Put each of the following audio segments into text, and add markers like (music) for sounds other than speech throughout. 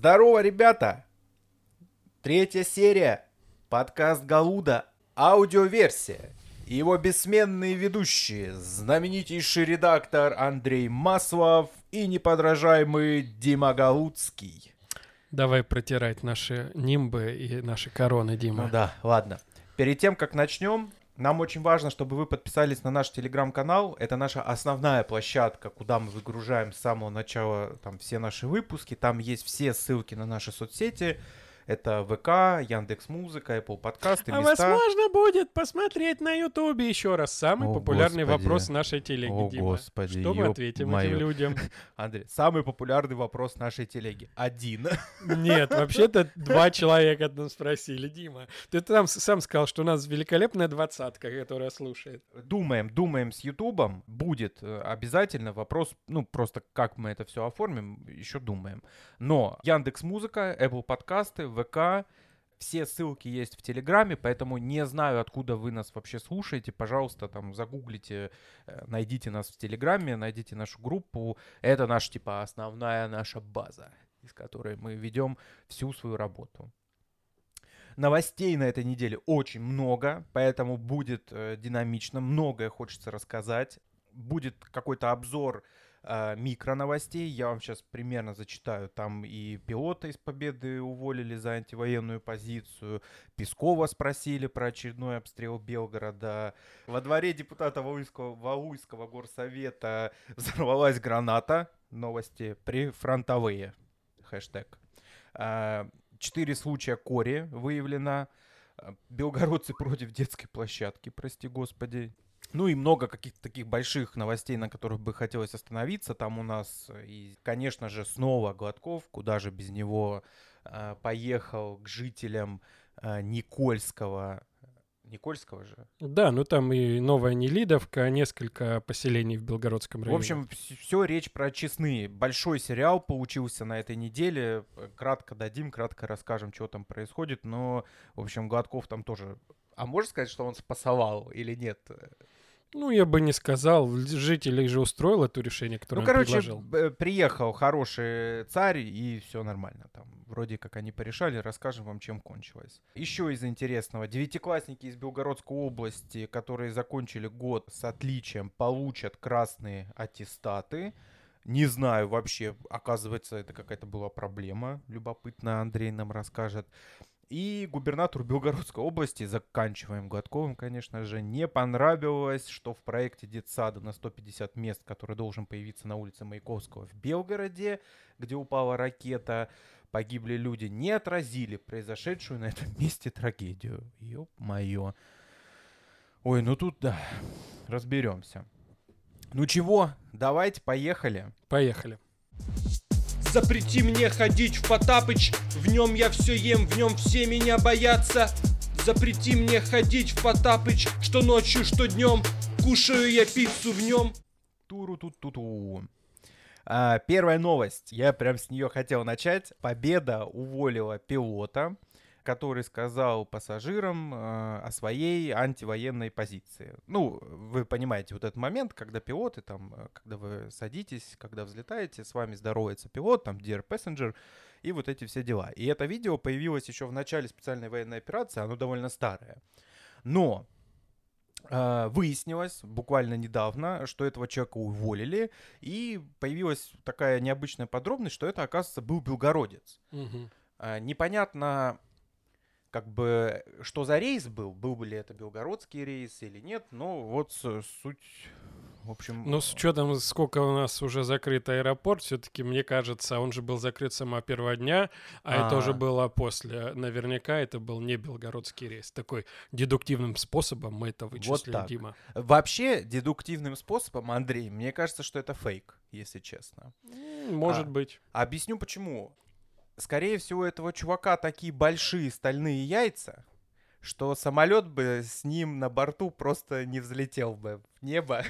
Здорово, ребята! Третья серия. Подкаст Галуда. Аудиоверсия. Его бессменные ведущие. Знаменитейший редактор Андрей Маслов и неподражаемый Дима Галудский. Давай протирать наши нимбы и наши короны, Дима. Ну да, ладно. Перед тем, как начнем, нам очень важно, чтобы вы подписались на наш телеграм-канал. Это наша основная площадка, куда мы выгружаем с самого начала там все наши выпуски. Там есть все ссылки на наши соцсети. Это ВК, Яндекс Музыка, Apple подкасты, А места. возможно будет посмотреть на Ютубе еще раз самый О, популярный Господи. вопрос нашей телеги, О, Дима. Господи, Что мы ответим моё. этим людям? (laughs) Андрей, самый популярный вопрос нашей телеги. Один. (laughs) Нет, вообще-то два человека там спросили, Дима. Ты там сам сказал, что у нас великолепная двадцатка, которая слушает. Думаем, думаем с Ютубом. Будет э, обязательно вопрос, ну, просто как мы это все оформим, еще думаем. Но Яндекс Музыка, Apple подкасты, ВК, все ссылки есть в Телеграме, поэтому не знаю, откуда вы нас вообще слушаете. Пожалуйста, там загуглите, э, найдите нас в Телеграме, найдите нашу группу. Это наша, типа, основная наша база, из которой мы ведем всю свою работу. Новостей на этой неделе очень много, поэтому будет э, динамично, многое хочется рассказать. Будет какой-то обзор э, микроновостей, я вам сейчас примерно зачитаю. Там и пилота из Победы уволили за антивоенную позицию, Пескова спросили про очередной обстрел Белгорода. Во дворе депутата Валуйского, Валуйского горсовета взорвалась граната. Новости прифронтовые. Хэштег. А, Четыре случая кори выявлено. Белгородцы против детской площадки, прости господи. Ну и много каких-то таких больших новостей, на которых бы хотелось остановиться. Там у нас, э, и, конечно же, снова Гладков, куда же без него, а, поехал к жителям а, Никольского. Никольского же? Да, ну там и Новая Нелидовка, несколько поселений в Белгородском В районе. общем, все речь про честные. Большой сериал получился на этой неделе. Э, Кратко дадим, кратко расскажем, что там происходит. Но, в общем, Гладков там тоже... А можно сказать, что он спасовал или нет? Ну, я бы не сказал, жителей же устроил это решение, которое ну, он короче, предложил. б- приехал хороший царь, и все нормально. Там вроде как они порешали, расскажем вам, чем кончилось. Еще из интересного. Девятиклассники из Белгородской области, которые закончили год с отличием, получат красные аттестаты. Не знаю вообще, оказывается, это какая-то была проблема. Любопытно, Андрей нам расскажет. И губернатору Белгородской области, заканчиваем Гладковым, конечно же, не понравилось, что в проекте детсада на 150 мест, который должен появиться на улице Маяковского в Белгороде, где упала ракета, погибли люди, не отразили произошедшую на этом месте трагедию. Ёп-моё. Ой, ну тут, да, разберемся. Ну чего, давайте, поехали. Поехали. Запрети мне ходить в Потапыч, в нем я все ем, в нем все меня боятся. Запрети мне ходить в Потапыч, что ночью, что днем, кушаю я пиццу в нем. Туру-ту-ту-ту. А, первая новость. Я прям с нее хотел начать. Победа уволила пилота, который сказал пассажирам э, о своей антивоенной позиции. Ну, вы понимаете вот этот момент, когда пилоты, там, э, когда вы садитесь, когда взлетаете, с вами здоровается пилот, там, dear passenger, и вот эти все дела. И это видео появилось еще в начале специальной военной операции, оно довольно старое. Но а, выяснилось буквально недавно, что этого человека уволили, и появилась такая необычная подробность, что это, оказывается, был белгородец. А, Непонятно, как бы, что за рейс был, был бы ли это белгородский рейс или нет, но вот с- суть, в общем... Ну, с учетом, сколько у нас уже закрыт аэропорт, все-таки, мне кажется, он же был закрыт с самого первого дня, а, это уже А. было после. Наверняка это был не белгородский рейс. Такой дедуктивным способом мы это вычислили, так. Дима. Вообще, дедуктивным способом, Андрей, мне кажется, что это фейк, если честно. Может А. быть. Объясню почему. Скорее всего, у этого чувака такие большие стальные яйца, что самолет бы с ним на борту просто не взлетел бы в небо.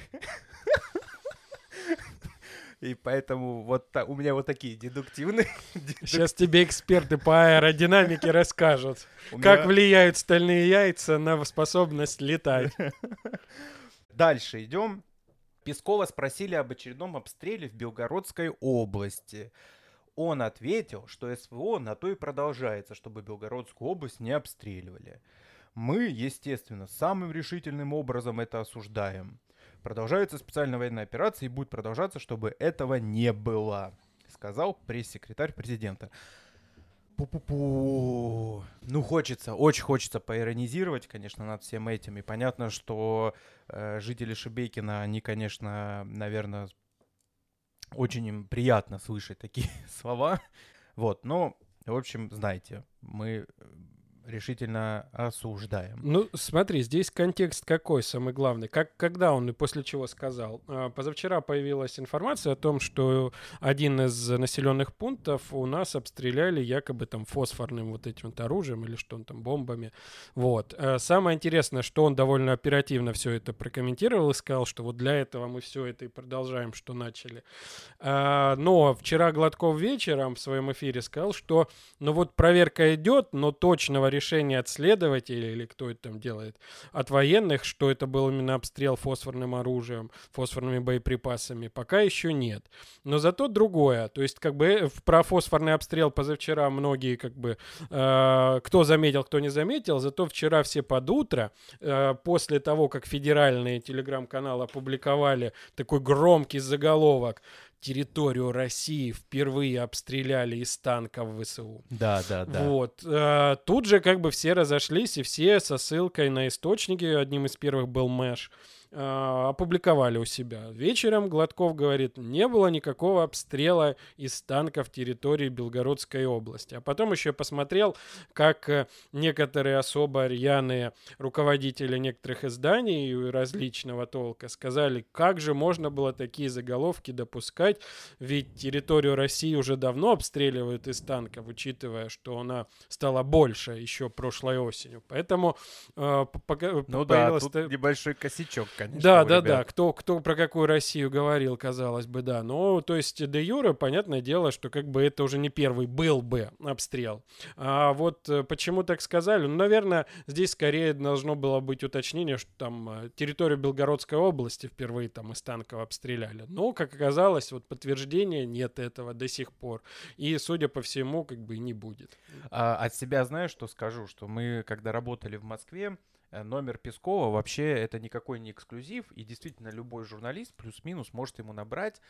И поэтому вот та- у меня вот такие дедуктивные. дедук- Сейчас тебе эксперты по аэродинамике расскажут, как влияют стальные яйца на способность летать. Дальше идем. Пескова спросили об очередном обстреле в Белгородской области. Он ответил, что СВО на то и продолжается, чтобы Белгородскую область не обстреливали. Мы, естественно, самым решительным образом это осуждаем. Продолжается специальная военная операция и будет продолжаться, чтобы этого не было, сказал пресс-секретарь президента. Пу-пу-пу. Ну, хочется, очень хочется поиронизировать, конечно, над всем этим. И понятно, что э, жители Шебекина, они, конечно, наверное, очень им приятно слышать такие (laughs) слова. Вот, но, в общем, знаете, мы решительно осуждаем. Ну, смотри, здесь контекст какой самый главный? Как, когда он и после чего сказал? А, позавчера появилась информация о том, что один из населенных пунктов у нас обстреляли якобы там фосфорным вот этим вот оружием или что он там, бомбами. Вот. А, самое интересное, что он довольно оперативно все это прокомментировал и сказал, что вот для этого мы все это и продолжаем, что начали. А, но вчера Гладков вечером в своем эфире сказал, что ну вот проверка идет, но точного решения от следователей, или кто это там делает, от военных, что это был именно обстрел фосфорным оружием, фосфорными боеприпасами, пока еще нет. Но зато другое. То есть, как бы э, про фосфорный обстрел позавчера многие, как бы, э, кто заметил, кто не заметил, зато вчера все под утро, э, после того, как федеральные телеграм-каналы опубликовали такой громкий заголовок территорию России впервые обстреляли из танков ВСУ. Да, да, да. Вот. Э, тут же как бы все разошлись, и все со ссылкой на источники. Одним из первых был Мэш. Э, опубликовали у себя. Вечером Гладков говорит, не было никакого обстрела из танков территории Белгородской области. А потом еще посмотрел, как э, некоторые особо рьяные руководители некоторых изданий различного толка сказали, как же можно было такие заголовки допускать, ведь территорию России уже давно обстреливают из танков, учитывая, что она стала больше еще прошлой осенью. Поэтому э, ну да, тут небольшой косячок конечно. Да, да, да. Кто, кто про какую Россию говорил, казалось бы, да. Но, то есть, де юре, понятное дело, что как бы это уже не первый был бы обстрел. А вот э, почему так сказали? Ну, наверное, здесь скорее должно было быть уточнение, что там э, территорию Белгородской области впервые там из танков обстреляли. Но, как оказалось, вот подтверждения нет этого до сих пор. И, судя по всему, как бы не будет. А, от себя знаешь, что скажу? Что мы, когда работали в Москве, номер Пескова вообще это никакой не эксклюзив, и действительно любой журналист плюс-минус может ему набрать,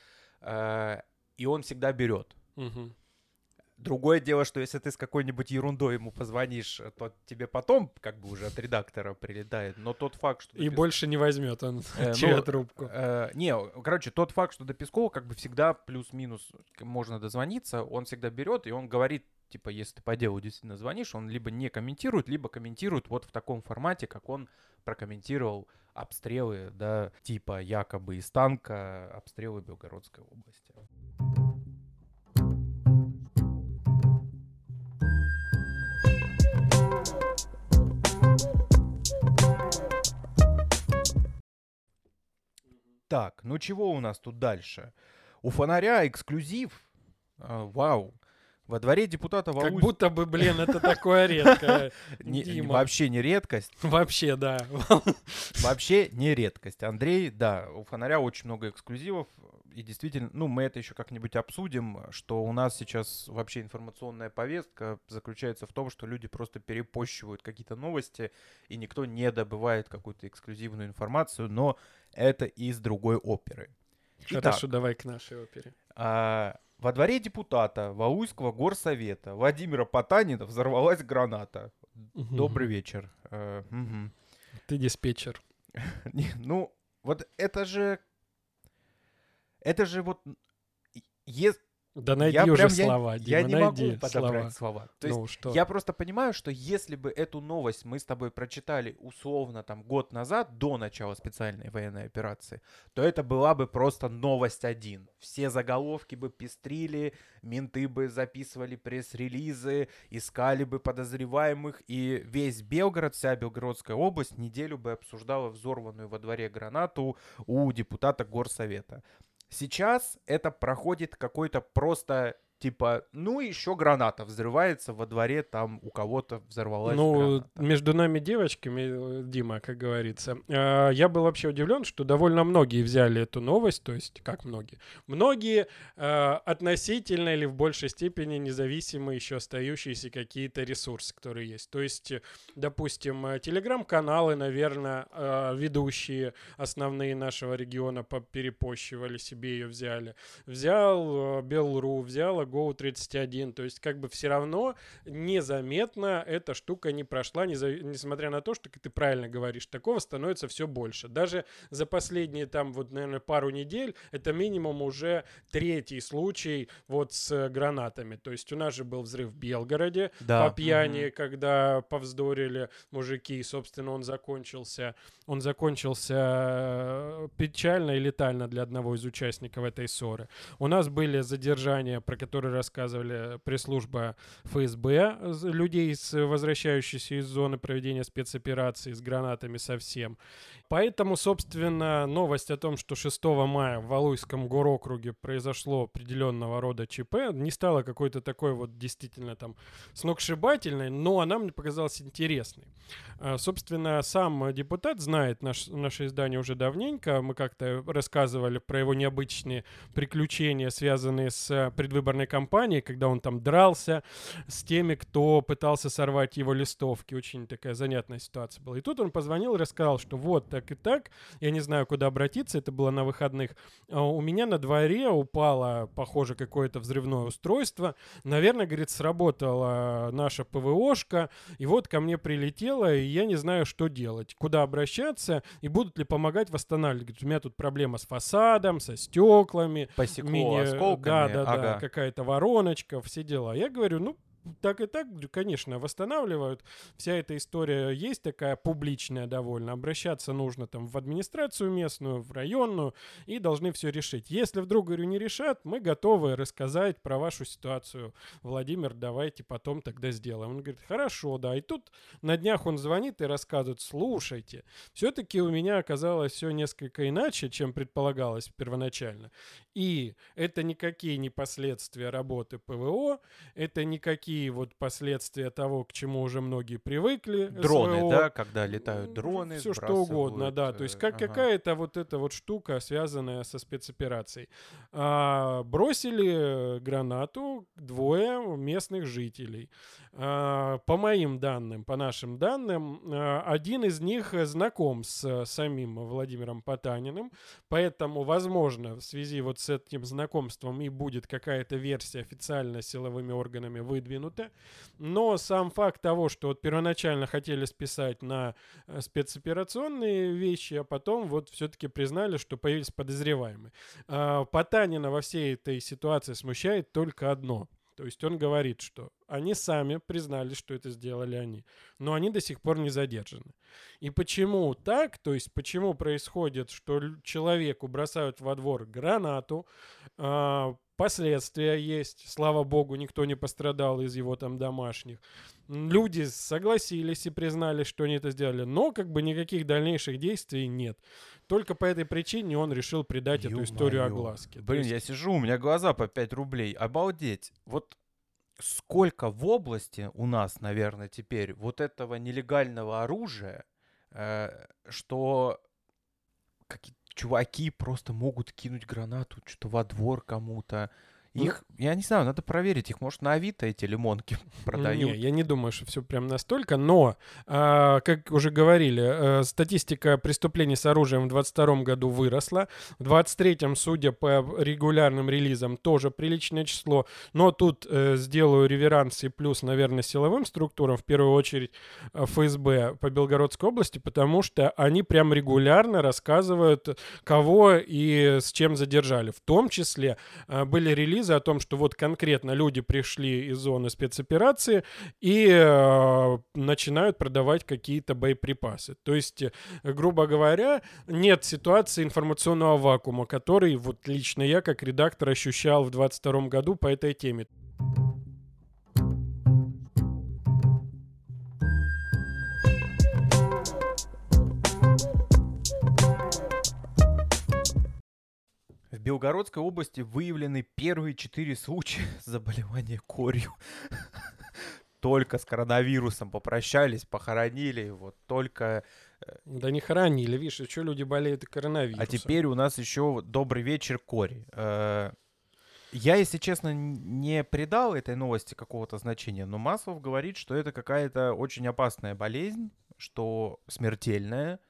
э, и он всегда берет. Угу. Другое дело, что если ты с какой-нибудь ерундой ему позвонишь, то тебе потом как бы уже от редактора прилетает. Но тот факт, что... И Пескова... больше не возьмет он э, (laughs) ну, трубку. Э, не, короче, тот факт, что до Пескова как бы всегда плюс-минус можно дозвониться, он всегда берет, и он говорит типа, если ты по делу действительно звонишь, он либо не комментирует, либо комментирует вот в таком формате, как он прокомментировал обстрелы, да, типа якобы из танка обстрелы Белгородской области. Так, ну чего у нас тут дальше? У фонаря эксклюзив. А, вау. Во дворе депутата Валусь... Как будто бы, блин, это (laughs) такое редкое. Вообще не редкость. (laughs) Вообще, да. Вообще не редкость. Андрей, да, у фонаря очень много эксклюзивов. И действительно, ну, мы это еще как-нибудь обсудим, что у нас сейчас вообще информационная повестка заключается в том, что люди просто перепощивают какие-то новости, и никто не добывает какую-то эксклюзивную информацию, но это из другой оперы. Хорошо, давай к нашей опере. А, во дворе депутата Валуйского горсовета Владимира Потанина взорвалась граната. Угу. Добрый вечер. Э, угу. Ты диспетчер. (laughs) ну, вот это же... Это же вот... Е... Да найди я уже прям, слова, я, Дима, я не найди могу подобрать слова. слова. То ну, есть что? я просто понимаю, что если бы эту новость мы с тобой прочитали условно там год назад, до начала специальной военной операции, то это была бы просто новость один. Все заголовки бы пестрили, менты бы записывали пресс-релизы, искали бы подозреваемых, и весь Белгород, вся Белгородская область неделю бы обсуждала взорванную во дворе гранату у депутата горсовета. Сейчас это проходит какой-то просто типа, ну еще граната взрывается во дворе, там у кого-то взорвалась Ну, граната. между нами девочками, э, Дима, как говорится, э, я был вообще удивлен, что довольно многие взяли эту новость, то есть, как многие? Многие э, относительно или в большей степени независимые еще остающиеся какие-то ресурсы, которые есть. То есть, э, допустим, э, телеграм-каналы, наверное, э, ведущие основные нашего региона перепощивали себе ее, взяли. Взял Белру, взял Go31, то есть, как бы все равно незаметно эта штука не прошла, несмотря на то, что, ты правильно говоришь, такого становится все больше. Даже за последние там вот, наверное, пару недель это минимум уже третий случай вот с гранатами. То есть у нас же был взрыв в Белгороде Да. по пьяни, когда повздорили мужики, и, собственно, он закончился. Он закончился э, печально и летально для одного из участников этой ссоры. У нас были задержания, про которые рассказывали пресс-служба ФСБ, з- людей, с, возвращающихся из зоны проведения спецоперации с гранатами совсем. Поэтому, собственно, новость о том, что 6 мая в Валуйском горокруге произошло определенного рода ЧП, не стала какой-то такой вот действительно там сногсшибательной, но она мне показалась интересной. Собственно, сам депутат знает наш, наше издание уже давненько. Мы как-то рассказывали про его необычные приключения, связанные с э, предвыборной кампанией, когда он там дрался с теми, кто пытался сорвать его листовки. Очень такая занятная ситуация была. И тут он позвонил и рассказал, что вот так и так, я не знаю, куда обратиться, это было на выходных. А У меня на дворе упало, похоже, какое-то взрывное устройство. Наверное, говорит, сработала наша ПВОшка, и вот ко мне прилетело, и я не знаю, что делать, куда обращаться, и будут ли помогать восстанавливать. Говорит, у меня тут проблема с фасадом, со стеклами, Посекло мини- осколками. Да, да, да, ага. какая-то вороночка, все дела. Я говорю, ну, так и так, конечно, восстанавливают. Вся эта история есть такая публичная довольно. Обращаться нужно там в администрацию местную, в районную, и должны все решить. Если вдруг, говорю, не решат, мы готовы рассказать про вашу ситуацию. Владимир, давайте потом тогда сделаем. Он говорит, хорошо, да. И тут на днях он звонит и рассказывает, слушайте, все-таки у меня оказалось все несколько иначе, чем предполагалось первоначально. И это никакие не последствия работы ПВО, это никакие вот последствия того, к чему уже многие привыкли. Дроны, СВО. да, когда летают дроны. Все что угодно, да. То есть э, как ага. какая-то вот эта вот штука, связанная со спецоперацией. А, бросили гранату двое местных жителей. А, по моим данным, по нашим данным, а, один из них знаком с самим Владимиром Потаниным, поэтому, возможно, в связи вот с этим знакомством и будет какая-то версия официально силовыми органами выдвинута. Но сам факт того, что вот первоначально хотели списать на э, спецоперационные вещи, а потом вот все-таки признали, что появились подозреваемые. А, Потанина во всей этой ситуации смущает только одно. То есть он говорит, что они сами признали, что это сделали они, но они до сих пор не задержаны. И почему так? То есть почему происходит, что человеку бросают во двор гранату, а, последствия есть, слава богу, никто не пострадал из его там домашних. Люди согласились и признали, что они это сделали, но как бы никаких дальнейших действий нет. Только по этой причине он решил придать эту историю Ё-моё. огласке. Блин, есть- я сижу, у меня глаза по 5 рублей. Обалдеть. Вот сколько в области у нас, наверное, теперь вот этого нелегального оружия, э, что какие чуваки просто могут кинуть гранату что-то во двор кому-то. Ну Их, я не знаю, надо проверить. Их, может, на Авито эти лимонки (laughs) продают. Не, я не думаю, что все прям настолько, но, а, как уже говорили, э, статистика преступлений с оружием в 22 году выросла, в 23-м, судя по регулярным релизам, тоже приличное число, но тут э, сделаю реверанс и плюс, наверное, силовым структурам, в первую очередь э, ФСБ по Белгородской области, потому что они прям регулярно рассказывают, кого и с чем задержали. В том числе э, были релизы о том, что вот конкретно люди пришли из зоны спецоперации и э, начинают продавать какие-то боеприпасы. То есть, э, грубо говоря, нет ситуации информационного вакуума, который вот лично я как редактор ощущал в 22 году по этой теме. В Белгородской области выявлены первые четыре случая (laughs) заболевания корью. (laughs) Только с коронавирусом попрощались, похоронили, вот только... Да не хоронили, видишь, что люди болеют коронавирусом. А теперь у нас еще добрый вечер, Кори. Э, Я, если честно, не придал этой новости какого-то значения, но Маслов говорит, что это какая-то очень опасная болезнь, что смертельная.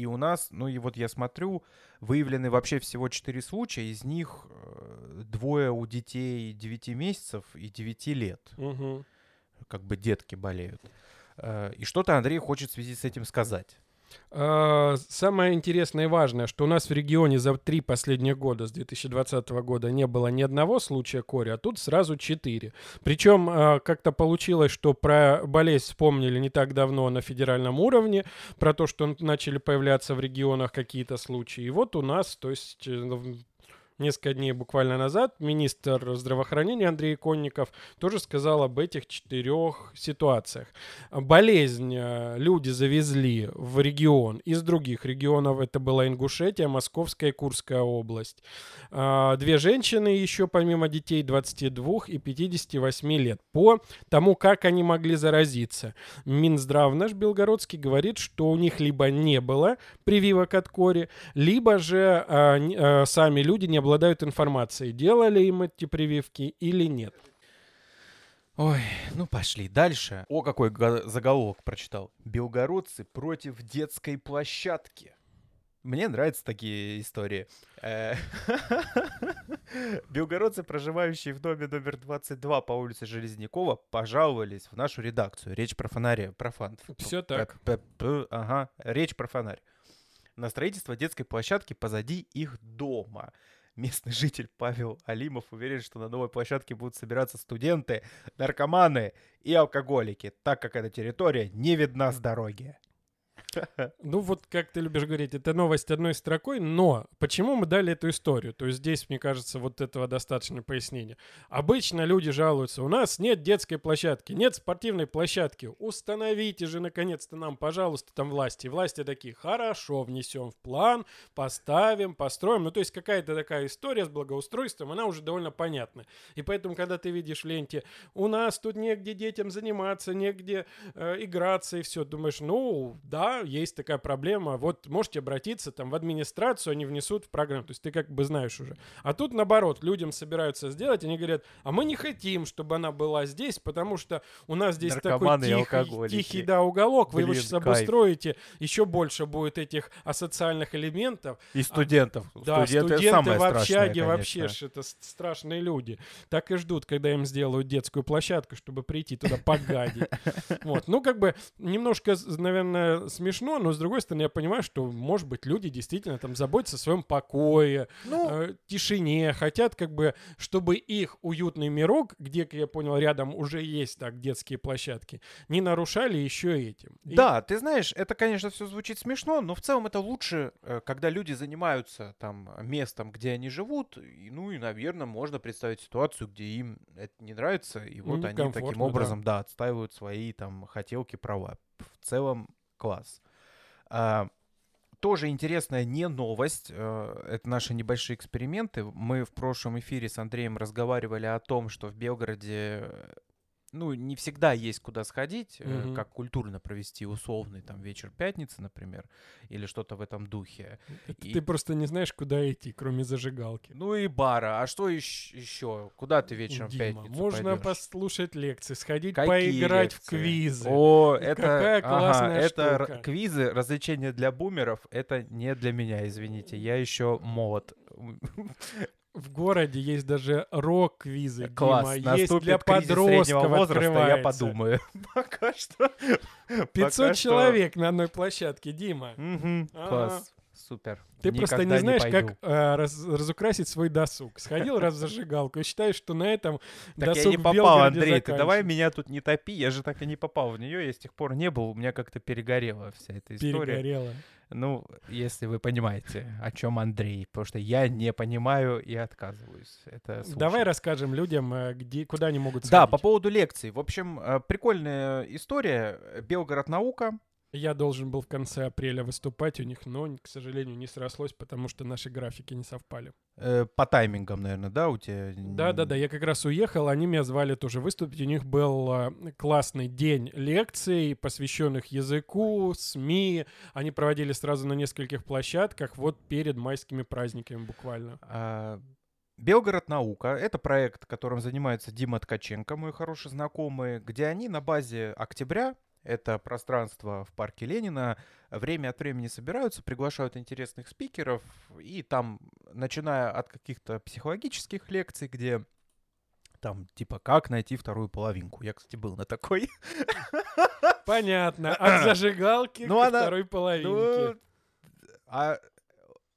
И у нас, ну и вот я смотрю, выявлены вообще всего 4 случая, из них э, двое у детей 9 месяцев и 9 лет. Мгм. Как бы детки болеют. Э, И что-то Андрей хочет в связи с этим сказать. А, Самое интересное и важное, что у нас в регионе за три последних года, с 2020 года, не было ни одного случая кори, а тут сразу четыре. Причем а, как-то получилось, что про болезнь вспомнили не так давно на федеральном уровне, про то, что начали появляться в регионах какие-то случаи. И вот у нас, то есть э, несколько дней буквально назад министр здравоохранения Андрей Конников тоже сказал об этих четырех ситуациях. Болезнь э, люди завезли в регион из других регионов. Это была Ингушетия, Московская и Курская область. А, Две женщины еще помимо детей 22 и 58 лет. По тому, как они могли заразиться. Минздрав наш белгородский говорит, что у них либо не было прививок от кори, либо же а, а, сами люди не обладают информацией, делали им эти прививки или нет. Ой, ну пошли дальше. О, какой заголовок прочитал. Белгородцы против детской площадки. Мне нравятся такие истории. Э, (laughs) Белгородцы, проживающие в доме номер 22 по улице Железнякова, пожаловались в нашу редакцию. Речь про фонари, про фан. Всё так. Ага, речь про фонарь. На строительство детской площадки позади их дома. Местный житель Павел Алимов уверен, что на новой площадке будут собираться студенты, наркоманы и алкоголики, так как эта территория не видна с дороги. (laughs) Ну вот, как ты любишь говорить, это новость одной строкой, но почему мы дали эту историю? То есть здесь, мне кажется, вот этого достаточно пояснения. Обычно люди жалуются, у нас нет детской площадки, нет спортивной площадки, установите же наконец-то нам, пожалуйста, там власти. Власти такие, хорошо, внесем в план, поставим, построим. Ну то есть какая-то такая история с благоустройством, она уже довольно понятна. И поэтому, когда ты видишь в ленте, у нас тут негде детям заниматься, негде э, играться и все. Думаешь, ну, да, есть такая проблема. Вот можете обратиться там в администрацию, они внесут в программу. То есть ты как бы знаешь уже. А тут наоборот, людям собираются сделать, они говорят, а мы не хотим, чтобы она была здесь, потому что у нас здесь Наркоманы такой тихий, тихий, да, уголок, вы его Блин, сейчас кайф. обустроите, еще больше будет этих асоциальных элементов. И студентов. Да, Студенты, студенты в общаге вообще это страшные люди. Так и ждут, когда им сделают детскую площадку, чтобы прийти туда погадить. (laughs) Вот. Ну, как бы немножко, наверное, смешно, но с другой стороны, я понимаю, что, может быть, люди действительно там заботятся о своем покое, Ну, э, тишине, хотят как бы, чтобы их уютный мирок, где, как я понял, рядом уже есть так детские площадки, не нарушали еще этим. И- Да, ты знаешь, это, конечно, все звучит смешно, но в целом это лучше, э, когда люди занимаются там местом, где они живут. И, ну и, наверное, можно представить ситуацию, где им это не нравится, и вот они Некомфортно, таким да. образом, да. отстаивают свои там хотелки, права. В целом класс. А, тоже интересная не новость, э, это наши небольшие эксперименты. Мы в прошлом эфире с Андреем разговаривали о том, что в Белгороде ну, не всегда есть куда сходить, Мгм. как культурно провести условный там вечер пятницы, например, или что-то в этом духе. Это и- Ты просто не знаешь, куда идти, кроме зажигалки. Ну и бара. А что еще? Куда ты вечером в Дима, пятницу можно пойдёшь? послушать лекции, сходить Какие поиграть в лекции? квизы. О, это, какая ага, классная это р- штука. квизы, развлечения для бумеров. Это не для меня, извините. Я еще молод. (laughs) В городе есть даже рок-квизы, Класс. Дима. Есть для подростков возраста, я подумаю. (laughs) Пока что. 500 пока что- человек на одной площадке, Дима. Класс. Супер. Ты просто не знаешь, как э, раз- разукрасить свой досуг. Сходил раз в зажигалку и считаешь, что на этом Так я досуг не в попал, Андрей, ты давай меня тут не топи, я же так и не попал в нее, я с тех пор не был, у меня как-то перегорела вся эта история. Перегорело. Ну, если вы понимаете, о чем Андрей, потому что я не понимаю и отказываюсь. Это Давай расскажем людям, э, где, куда они могут Да, сходить. по поводу лекций. В общем, э, прикольная история. Белгород наука. Я должен был в конце апреля выступать у них, но, к сожалению, не срослось, потому что наши графики не совпали. Э, по таймингам, наверное, да, у тебя? Да-да-да, я как раз уехал, они меня звали тоже выступить. У них был а, классный день лекций, посвященных языку, СМИ. Они проводили сразу на нескольких площадках, вот перед майскими праздниками буквально. А, Белгород наука — это проект, которым занимается Дима Ткаченко, мой хороший знакомый, где они на базе октября это пространство в парке Ленина. Время от времени собираются, приглашают интересных спикеров, и там, начиная от каких-то психологических лекций, где там, типа, как найти вторую половинку. Я, кстати, был на такой. (laughs) Понятно. От зажигалки ну, к она, второй половинке. Ну, а,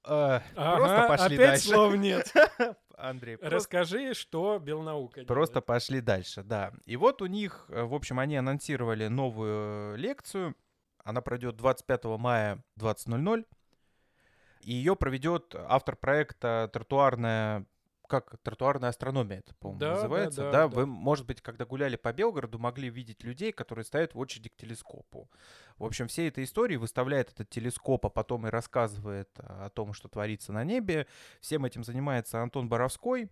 а, ага, просто пошли опять дальше. слов нет. (laughs) Андрей. Расскажи, просто... что Белнаука Просто делает. пошли дальше, да. И вот у них, э, в общем, они анонсировали новую лекцию. Она пройдет 25 мая 20.00. И ее проведет автор проекта «Тротуарная как тротуарная астрономия, это, по-моему, да, называется. Да, да, да, вы, может быть, когда гуляли по Белгороду, могли видеть людей, которые стоят в очереди к телескопу. В общем, все этой истории выставляет этот телескоп, а потом и рассказывает о том, что творится на небе. Всем этим занимается Антон Боровской,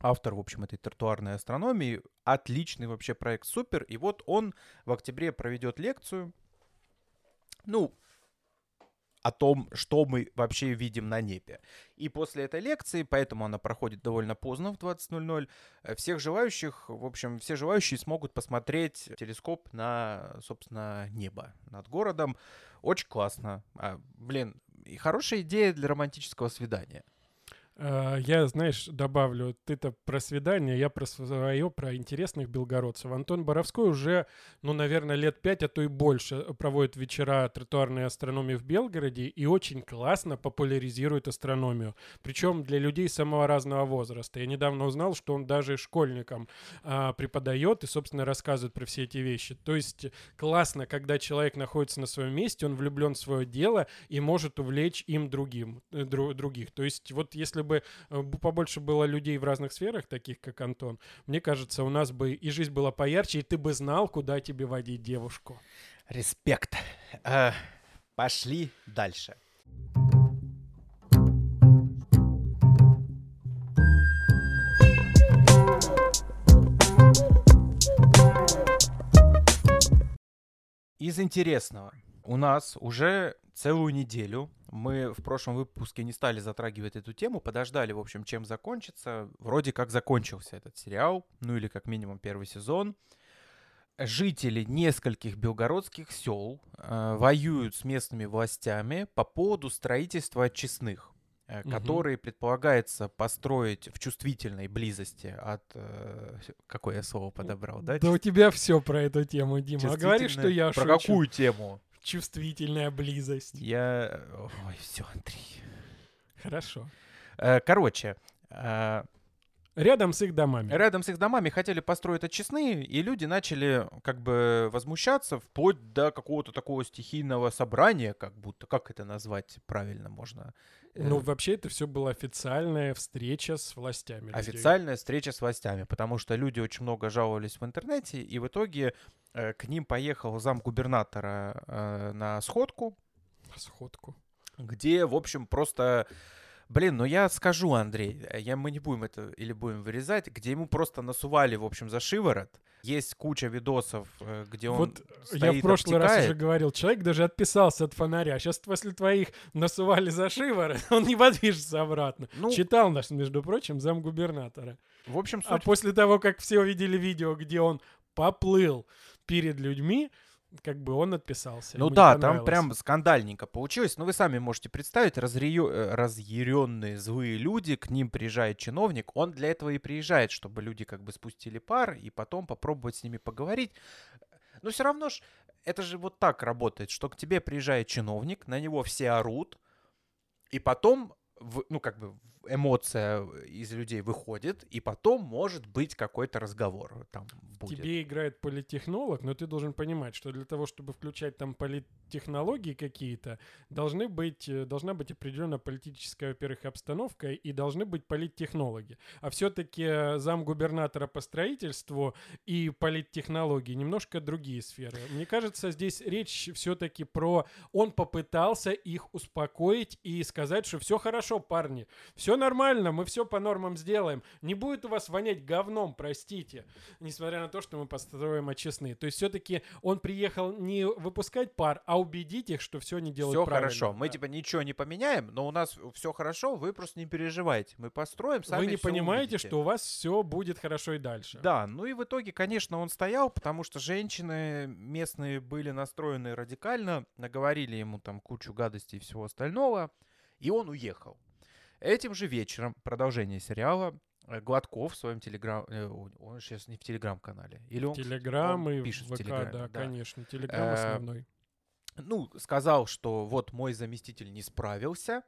автор, в общем, этой тротуарной астрономии. Отличный вообще проект, супер. И вот он в октябре проведет лекцию. Ну, о том, что мы вообще видим на небе. И после этой лекции, поэтому она проходит довольно поздно, в 20.00, э, всех желающих, в общем, все желающие смогут посмотреть телескоп на, собственно, небо над городом. Очень классно. А, блин, и хорошая идея для романтического свидания. А, я, знаешь, добавлю, ты-то про свидание, я про свое, про интересных белгородцев. Антон Боровской уже, ну, наверное, лет пять, а то и больше проводит вечера тротуарной астрономии в Белгороде и очень классно популяризирует астрономию. Причем для людей самого разного возраста. Я недавно узнал, что он даже школьникам а, преподает и, собственно, рассказывает про все эти вещи. То есть классно, когда человек находится на своем месте, он влюблен в свое дело и может увлечь им другим, э, дру, других. То есть вот если бы э, побольше было людей в разных сферах, таких как Антон, мне кажется, у нас бы и жизнь была поярче, и ты бы знал, куда тебе водить девушку. Респект. Э, пошли дальше. Из интересного. У нас уже целую неделю мы в прошлом выпуске не стали затрагивать эту тему, подождали, в общем, чем закончится. Вроде как закончился этот сериал, ну или как минимум первый сезон. Жители нескольких белгородских сел э, воюют с местными властями по поводу строительства очистных, э, угу. которые предполагается построить в чувствительной близости от... Э, какое я слово подобрал, да? Да у тебя все про эту тему, Дима. А говори, что я Про шучу. какую тему? Чувствительная близость. Я... Ой, все, Андрей. Хорошо. Э, короче, э, Рядом с их домами. Рядом с их домами хотели построить очистные, и люди начали как бы возмущаться вплоть до какого-то такого стихийного собрания, как будто, как это назвать правильно можно? Ну, э, вообще это все была официальная встреча с властями. Официальная людей. встреча с властями, потому что люди очень много жаловались в интернете, и в итоге э, к ним поехал зам губернатора э, на сходку. Сходку. Где, в общем, просто Блин, ну я скажу, Андрей, э, я, мы не будем это или будем вырезать, где ему просто насували, в общем, за шиворот. Есть куча видосов, э, где он Вот стоит, я в прошлый обтекает. раз уже говорил, человек даже отписался от фонаря. Сейчас после твоих насували за шиворот, (laughs) он не подвижется обратно. Ну, Читал наш, между прочим, замгубернатора. В общем, а суть... А после того, как все увидели видео, где он поплыл перед людьми, как бы он отписался. Ну да, там прям скандальненько получилось. Но ну, вы сами можете представить, разъярё... Э, разъяренные злые люди, к ним приезжает чиновник, он для этого и приезжает, чтобы люди как бы спустили пар и потом попробовать с ними поговорить. Но все равно ж, это же вот так работает, что к тебе приезжает чиновник, на него все орут, и потом в, ну, как бы эмоция из людей выходит, и потом может быть какой-то разговор там будет. Тебе играет политтехнолог, но ты должен понимать, что для того, чтобы включать там политтехнологии какие-то, должны быть, э, должна быть определенная политическая, во-первых, обстановка, и должны быть политтехнологи. А все-таки замгубернатора по строительству и политтехнологии немножко другие сферы. Мне кажется, здесь речь все-таки про... Он попытался их успокоить и сказать, что все хорошо, парни, все нормально, мы все по нормам сделаем. Не будет у вас вонять говном, простите. Несмотря на то, что мы построим очистные. То есть все-таки он приехал не выпускать пар, а убедить их, что все не делают Все правильно. хорошо, мы Да. типа ничего не поменяем, но у нас все хорошо, вы просто не переживайте, мы построим, сами Вы не понимаете, увидите». что у вас все будет хорошо и дальше. Да, ну и в итоге, конечно, он стоял, потому что женщины местные были настроены радикально, наговорили ему там кучу гадостей и всего остального, и он уехал. Этим же вечером, продолжение сериала, э, Гладков в своем телеграм... э, Он сейчас не в телеграм-канале. Или он, Телеграм он и пишет в ВК, Телеграме, да, да. конечно. Телеграм Э, основной. ну, сказал, что вот мой заместитель не справился,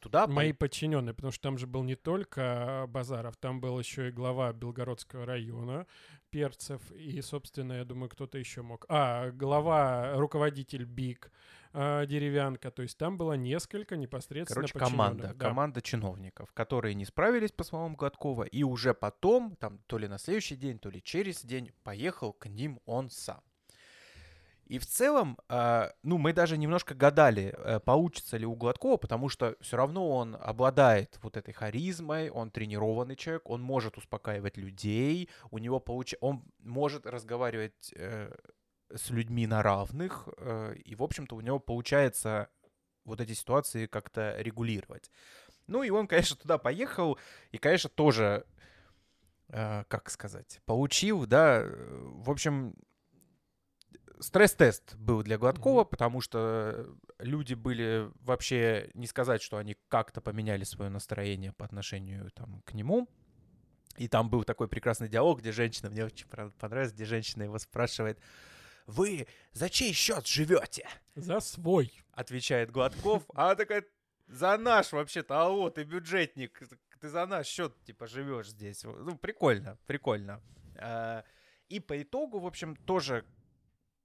туда... Мои пой- подчиненные, потому что там же был не только Базаров, там был еще и глава Белгородского района Перцев, и, собственно, я думаю, кто-то еще мог. А, глава, руководитель БИК э, Деревянка, то есть там было несколько непосредственно Короче, команда, да. команда чиновников, которые не справились, по словам Гладкова, и уже потом, там, то ли на следующий день, то ли через день, поехал к ним он сам. И в целом, э, ну, мы даже немножко гадали, э, получится ли у Гладкова, потому что все равно он обладает вот этой харизмой, он тренированный человек, он может успокаивать людей, у него получ... он может разговаривать э, с людьми на равных, э, и, в общем-то, у него получается вот эти ситуации как-то регулировать. Ну и он, конечно, туда поехал, и, конечно, тоже, как сказать, получил, да, в общем, стресс-тест был для Гладкова, Мгм. потому что люди были вообще, не сказать, что они как-то поменяли свое настроение по отношению там, к нему. И там был такой прекрасный диалог, где женщина, мне очень понравилось, где женщина его спрашивает, вы за чей счет живете? За свой. Отвечает Гладков, (laughs) а она такая, за наш вообще-то, алло, ты бюджетник, ты за наш счет, типа, живешь здесь. Ну, прикольно, прикольно. А, И по итогу, в общем, тоже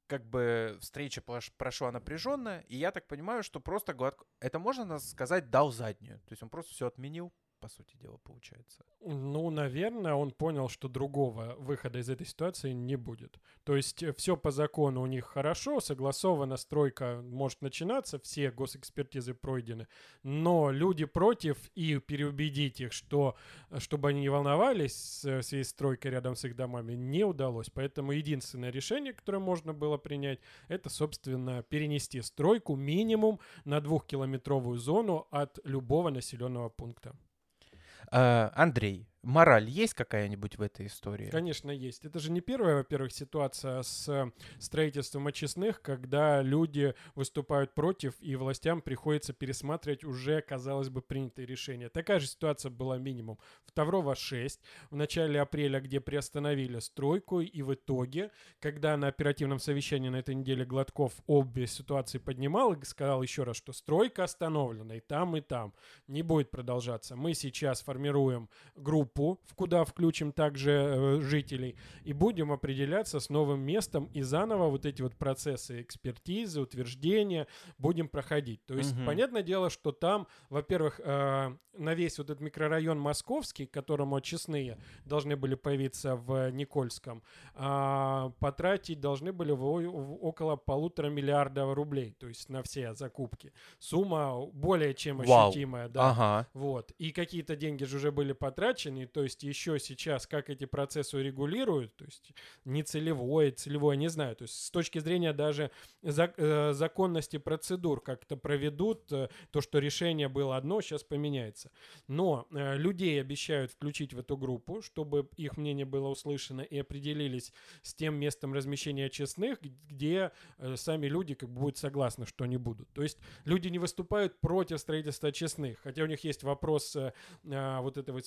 как бы встреча прошла напряженно, и я так понимаю, что просто Гладков, это можно сказать, дал заднюю. То есть он просто все отменил, по сути дела, получается. Ну, наверное, он понял, что другого выхода из этой ситуации не будет. То есть все по закону у них хорошо, согласована стройка может начинаться, все госэкспертизы пройдены, но люди против и переубедить их, что э, чтобы они не волновались в связи с стройкой рядом с их домами, не удалось. Поэтому единственное решение, которое можно было принять, это, собственно, перенести стройку минимум на двухкилометровую зону от любого населенного пункта. А, Андрей, мораль есть какая-нибудь в этой истории? Конечно, есть. Это же не первая, во-первых, ситуация с строительством очистных, когда люди выступают против, и властям приходится пересматривать уже, казалось бы, принятые решения. Такая же ситуация была минимум в Таврово 6 в начале апреля, где приостановили стройку, и в итоге, когда на оперативном совещании на этой неделе Гладков обе ситуации поднимал и сказал еще раз, что стройка остановлена и там, и там, не будет продолжаться. Мы сейчас формируем группу, в куда включим также э, жителей, и будем определяться с новым местом и заново вот эти вот процессы экспертизы, утверждения будем проходить. То есть, Мгм. понятное дело, что там, во-первых, э, на весь вот этот микрорайон московский, к которому очистные должны были появиться в Никольском, а, потратить должны были в о- в около полутора миллиарда рублей, то есть на все закупки. Сумма более чем Вау. ощутимая, да. Ага. Вот. И какие-то деньги же уже были потрачены, то есть еще сейчас как эти процессы регулируют, то есть не целевое, не знаю, то есть с точки зрения даже э, законности процедур как-то проведут, э, то, что решение было одно, сейчас поменяется. Но э, людей обещают включить в эту группу, чтобы их мнение было услышано и определились с тем местом размещения честных, где сами люди как бы будут согласны, что они будут. То есть люди не выступают против строительства честных, хотя у них есть вопрос вот этой вот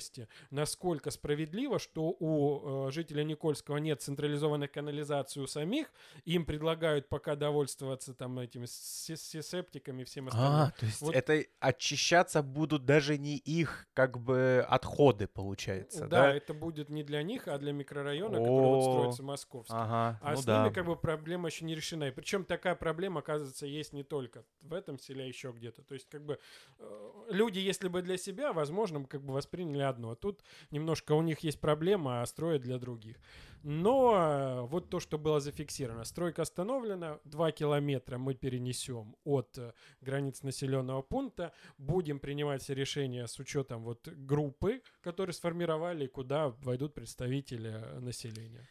справедливости. Насколько справедливо, что у э, жителя Никольского нет централизованной канализации у самих, им предлагают пока довольствоваться там этими се- се- септиками и всем остальным. А, то есть Вот- это очищаться будут даже не их как бы отходы, получается, да, да? это будет не для них, а для микрорайона, который вот строится московский. Ага, А ну с да. ними как бы проблема еще не решена. И причем такая проблема, оказывается, есть не только в этом селе, а еще где-то. То есть как бы э, люди, если бы для себя, возможно, как бы восприняли одно. А тут немножко у них есть проблема, а строят для других. Но э, вот то, что было зафиксировано. Стройка остановлена, 2 километра мы перенесем от э, границ населенного пункта. Будем принимать все решения с учетом вот группы, которые сформировали, куда войдут представители э, населения.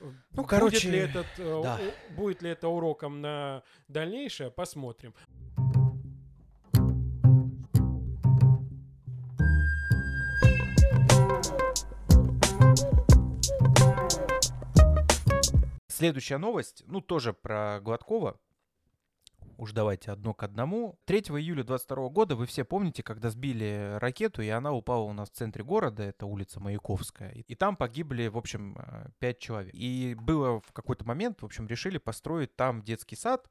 Ну, Будет короче, ли этот, да. будет ли это уроком на дальнейшее, посмотрим. Следующая новость, ну, тоже про Гладкова. Уж давайте одно к одному. 3 июля 22 года, вы все помните, когда сбили ракету, и она упала у нас в центре города, это улица Маяковская. И там погибли, в общем, 5 человек. И было в какой-то момент, в общем, решили построить там детский сад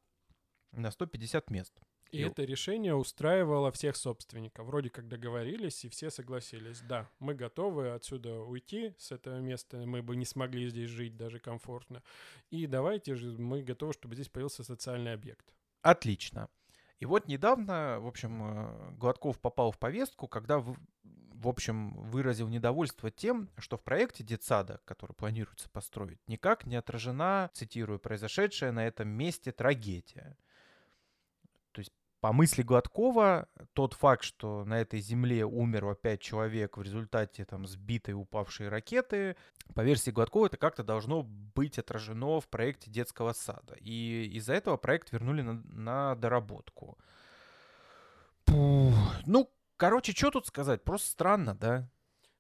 на 150 мест. И И- это решение устраивало всех собственников. Вроде как договорились, и все согласились. Да, мы готовы отсюда уйти с этого места. Мы бы не смогли здесь жить даже комфортно. И давайте же, мы готовы, чтобы здесь появился социальный объект. Отлично. И вот недавно, в общем, э, Гладков попал в повестку, когда, в, в общем, выразил недовольство тем, что в проекте детсада, который планируется построить, никак не отражена, цитирую, произошедшая на этом месте трагедия. По мысли Гладкова, тот факт, что на этой земле умерло пять человек в результате там сбитой упавшей ракеты, по версии Гладкова, это как-то должно быть отражено в проекте детского сада. И из-за этого проект вернули на, на доработку. Пух. Ну, короче, что тут сказать? Просто странно, да?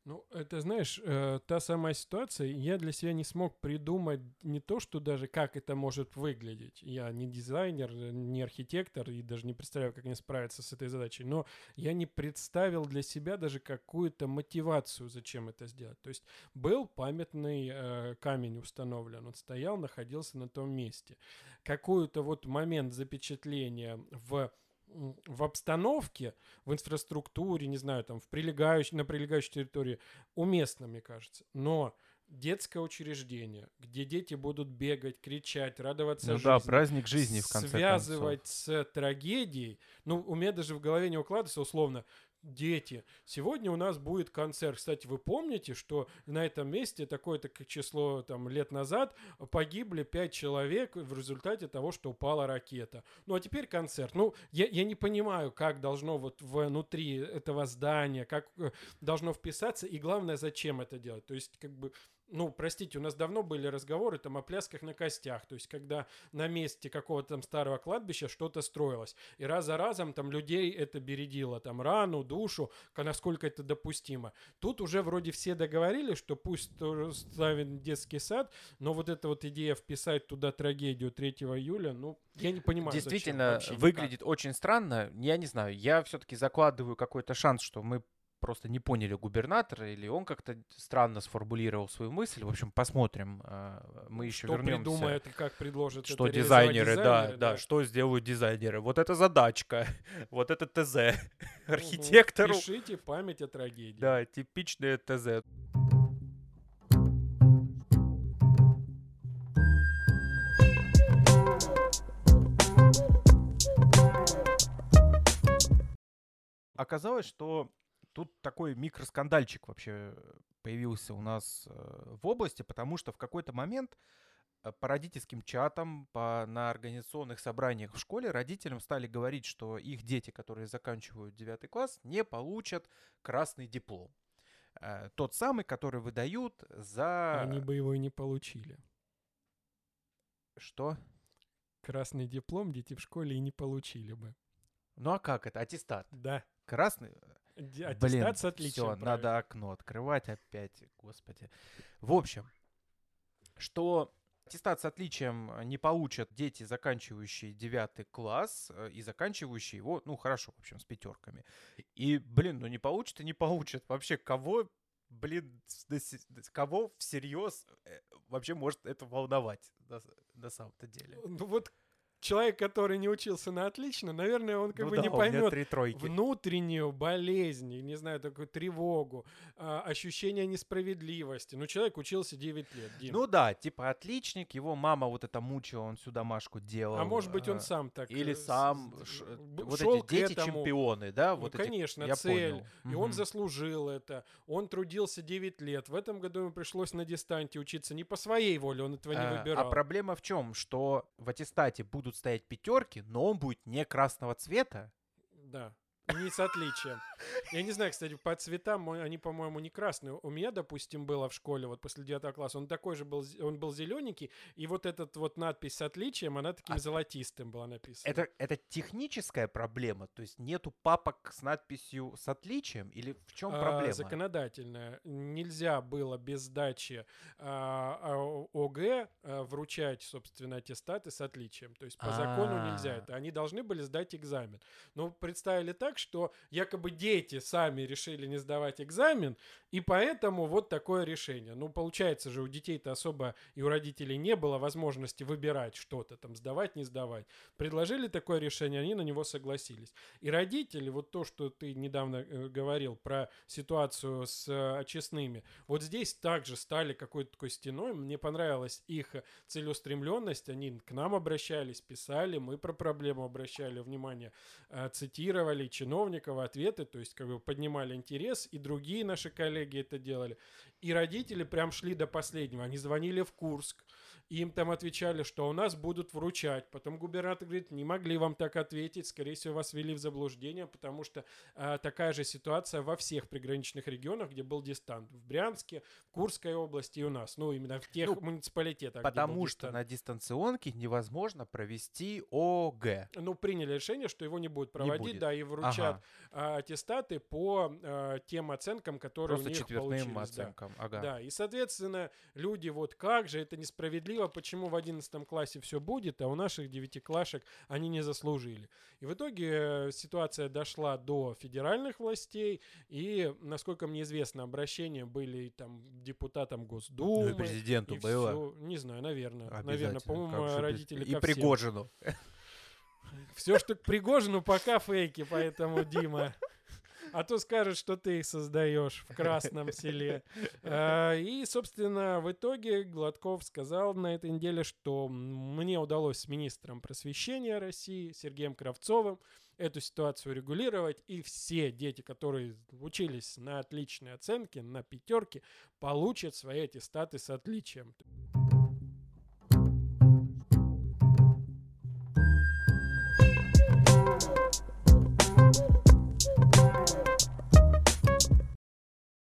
Ну, это, знаешь, э, та самая ситуация, я для себя не смог придумать не то, что даже как это может выглядеть. Я не дизайнер, э, не архитектор и даже не представляю, как мне справиться с этой задачей, но я не представил для себя даже какую-то мотивацию, зачем это сделать. То есть был памятный э, камень установлен, он стоял, находился на том месте. Какой-то вот момент запечатления в в обстановке, в инфраструктуре, не знаю, там, в прилегающей, на прилегающей территории уместно, мне кажется. Но детское учреждение, где дети будут бегать, кричать, радоваться Ну да, жизни, праздник жизни, в конце связывать с трагедией. Ну, у меня даже в голове не укладывается условно. Дети, сегодня у нас будет концерт. Кстати, вы помните, что на этом месте такое-то число там, лет назад погибли пять человек в результате того, что упала ракета. Ну, а теперь концерт. Ну, я, я не понимаю, как должно вот внутри этого здания, как э, должно вписаться, и главное, зачем это делать. То есть, как бы, ну, простите, у нас давно были разговоры там о плясках на костях, то есть когда на месте какого-то там старого кладбища что-то строилось, и раз за разом там людей это бередило, там рану, душу, насколько это допустимо. Тут уже вроде все договорились, что пусть тоже ставит детский сад, но вот эта вот идея вписать туда трагедию 3 июля, ну, я не понимаю, зачем Действительно, никак. выглядит очень странно. Я не знаю, я все-таки закладываю какой-то шанс, что мы просто не поняли губернатора, или он как-то странно сформулировал свою мысль. В общем, посмотрим. а, Мы еще Что вернемся. придумает и как предложит Что это реализовать дизайнеры, да, дизайнеры, да, что сделают дизайнеры. Вот это задачка, (laughs) вот это ТЗ. (laughs) Архитектору, Пишите память о трагедии. да, типичное ТЗ. Оказалось, что тут такой микроскандальчик вообще появился у нас э, в области, потому что в какой-то момент э, по родительским чатам, по, на организационных собраниях в школе родителям стали говорить, что их дети, которые заканчивают 9 класс, не получат красный диплом. Э, Тот самый, который выдают за... Они бы его и не получили. Что? Красный диплом дети в школе и не получили бы. Ну а как это? Аттестат. Да. Красный? Блин, отличием. все, надо окно открывать опять, господи. В общем, что аттестат с отличием не получат дети, заканчивающие девятый класс э, и заканчивающие его, ну, хорошо, в общем, с пятерками. И, блин, ну не получат и не получат. Вообще, кого блин, кого всерьез э, вообще может это волновать на, на самом-то деле? Ну вот человек, который не учился на отлично, наверное, он как ну бы да, не поймет внутреннюю болезнь, не знаю, такую тревогу, а, ощущение несправедливости. Ну, человек учился 9 лет. Дим. Ну да, типа отличник, его мама вот это мучила, он сюда Машку делал. А может быть, он а, сам так... Или э, сам... Ш... Вот эти дети-чемпионы, да? Ну, вот конечно, эти... цель. понял. И угу. он заслужил это. Он трудился 9 лет. В этом году ему пришлось на дистанте учиться не по своей воле, он этого не а, выбирал. А проблема в чем? Что в аттестате будут стоять пятерки, но он будет не красного цвета. Да. Не с отличием. Я не знаю, кстати, по цветам они, по-моему, не красные. У меня, допустим, было в школе, вот после 9 класса, он такой же был, он был зелененький, и вот этот вот надпись с отличием, она таким а золотистым была написана. Это, это техническая проблема? То есть нету папок с надписью с отличием? Или в чем а, проблема? законодательная. Нельзя было без сдачи а, а, ОГЭ а, вручать, собственно, аттестаты с отличием. То есть по закону нельзя это. Они должны были сдать экзамен. Но представили так, что якобы дети сами решили не сдавать экзамен, и поэтому вот такое решение. Ну, получается же, у детей-то особо и у родителей не было возможности выбирать что-то, там, сдавать, не сдавать. Предложили такое решение, они на него согласились. И родители, вот то, что ты недавно э, говорил про ситуацию с э, очистными, вот здесь также стали какой-то такой стеной. Мне понравилась их целеустремленность, они к нам обращались, писали, мы про проблему обращали внимание, э, цитировали, чиновников ответы, то есть как бы поднимали интерес, и другие наши коллеги это делали. И родители прям шли до последнего. Они звонили в Курск, им там отвечали, что у нас будут вручать. Потом губернатор говорит, не могли вам так ответить, скорее всего, вас ввели в заблуждение, потому что а, такая же ситуация во всех приграничных регионах, где был дистант. В Брянске, в Курской области и у нас. Ну, именно в тех ну, муниципалитетах, Потому что на дистанционке невозможно провести ОГЭ. Ну, приняли решение, что его не будут проводить, не будет. да, и вручат ага. а, аттестаты по а, тем оценкам, которые Просто у них четвертным оценкам. Да. Ага. да, и, соответственно, люди, вот как же это несправедливо, почему в 11 классе все будет, а у наших девятиклашек они не заслужили. И в итоге э, ситуация дошла до федеральных властей, и, насколько мне известно, обращения были там депутатам Госдумы. Ну и президенту и было. Все, не знаю, наверное. Наверное, по-моему, родители И Пригожину. Все, что к Пригожину, пока фейки, поэтому, Дима, а то скажет, что ты их создаешь в Красном селе. А, и, собственно, в итоге Гладков сказал на этой неделе, что мне удалось с министром просвещения России Сергеем Кравцовым эту ситуацию регулировать, и все дети, которые учились на отличные оценки, на пятерки, получат свои аттестаты с отличием.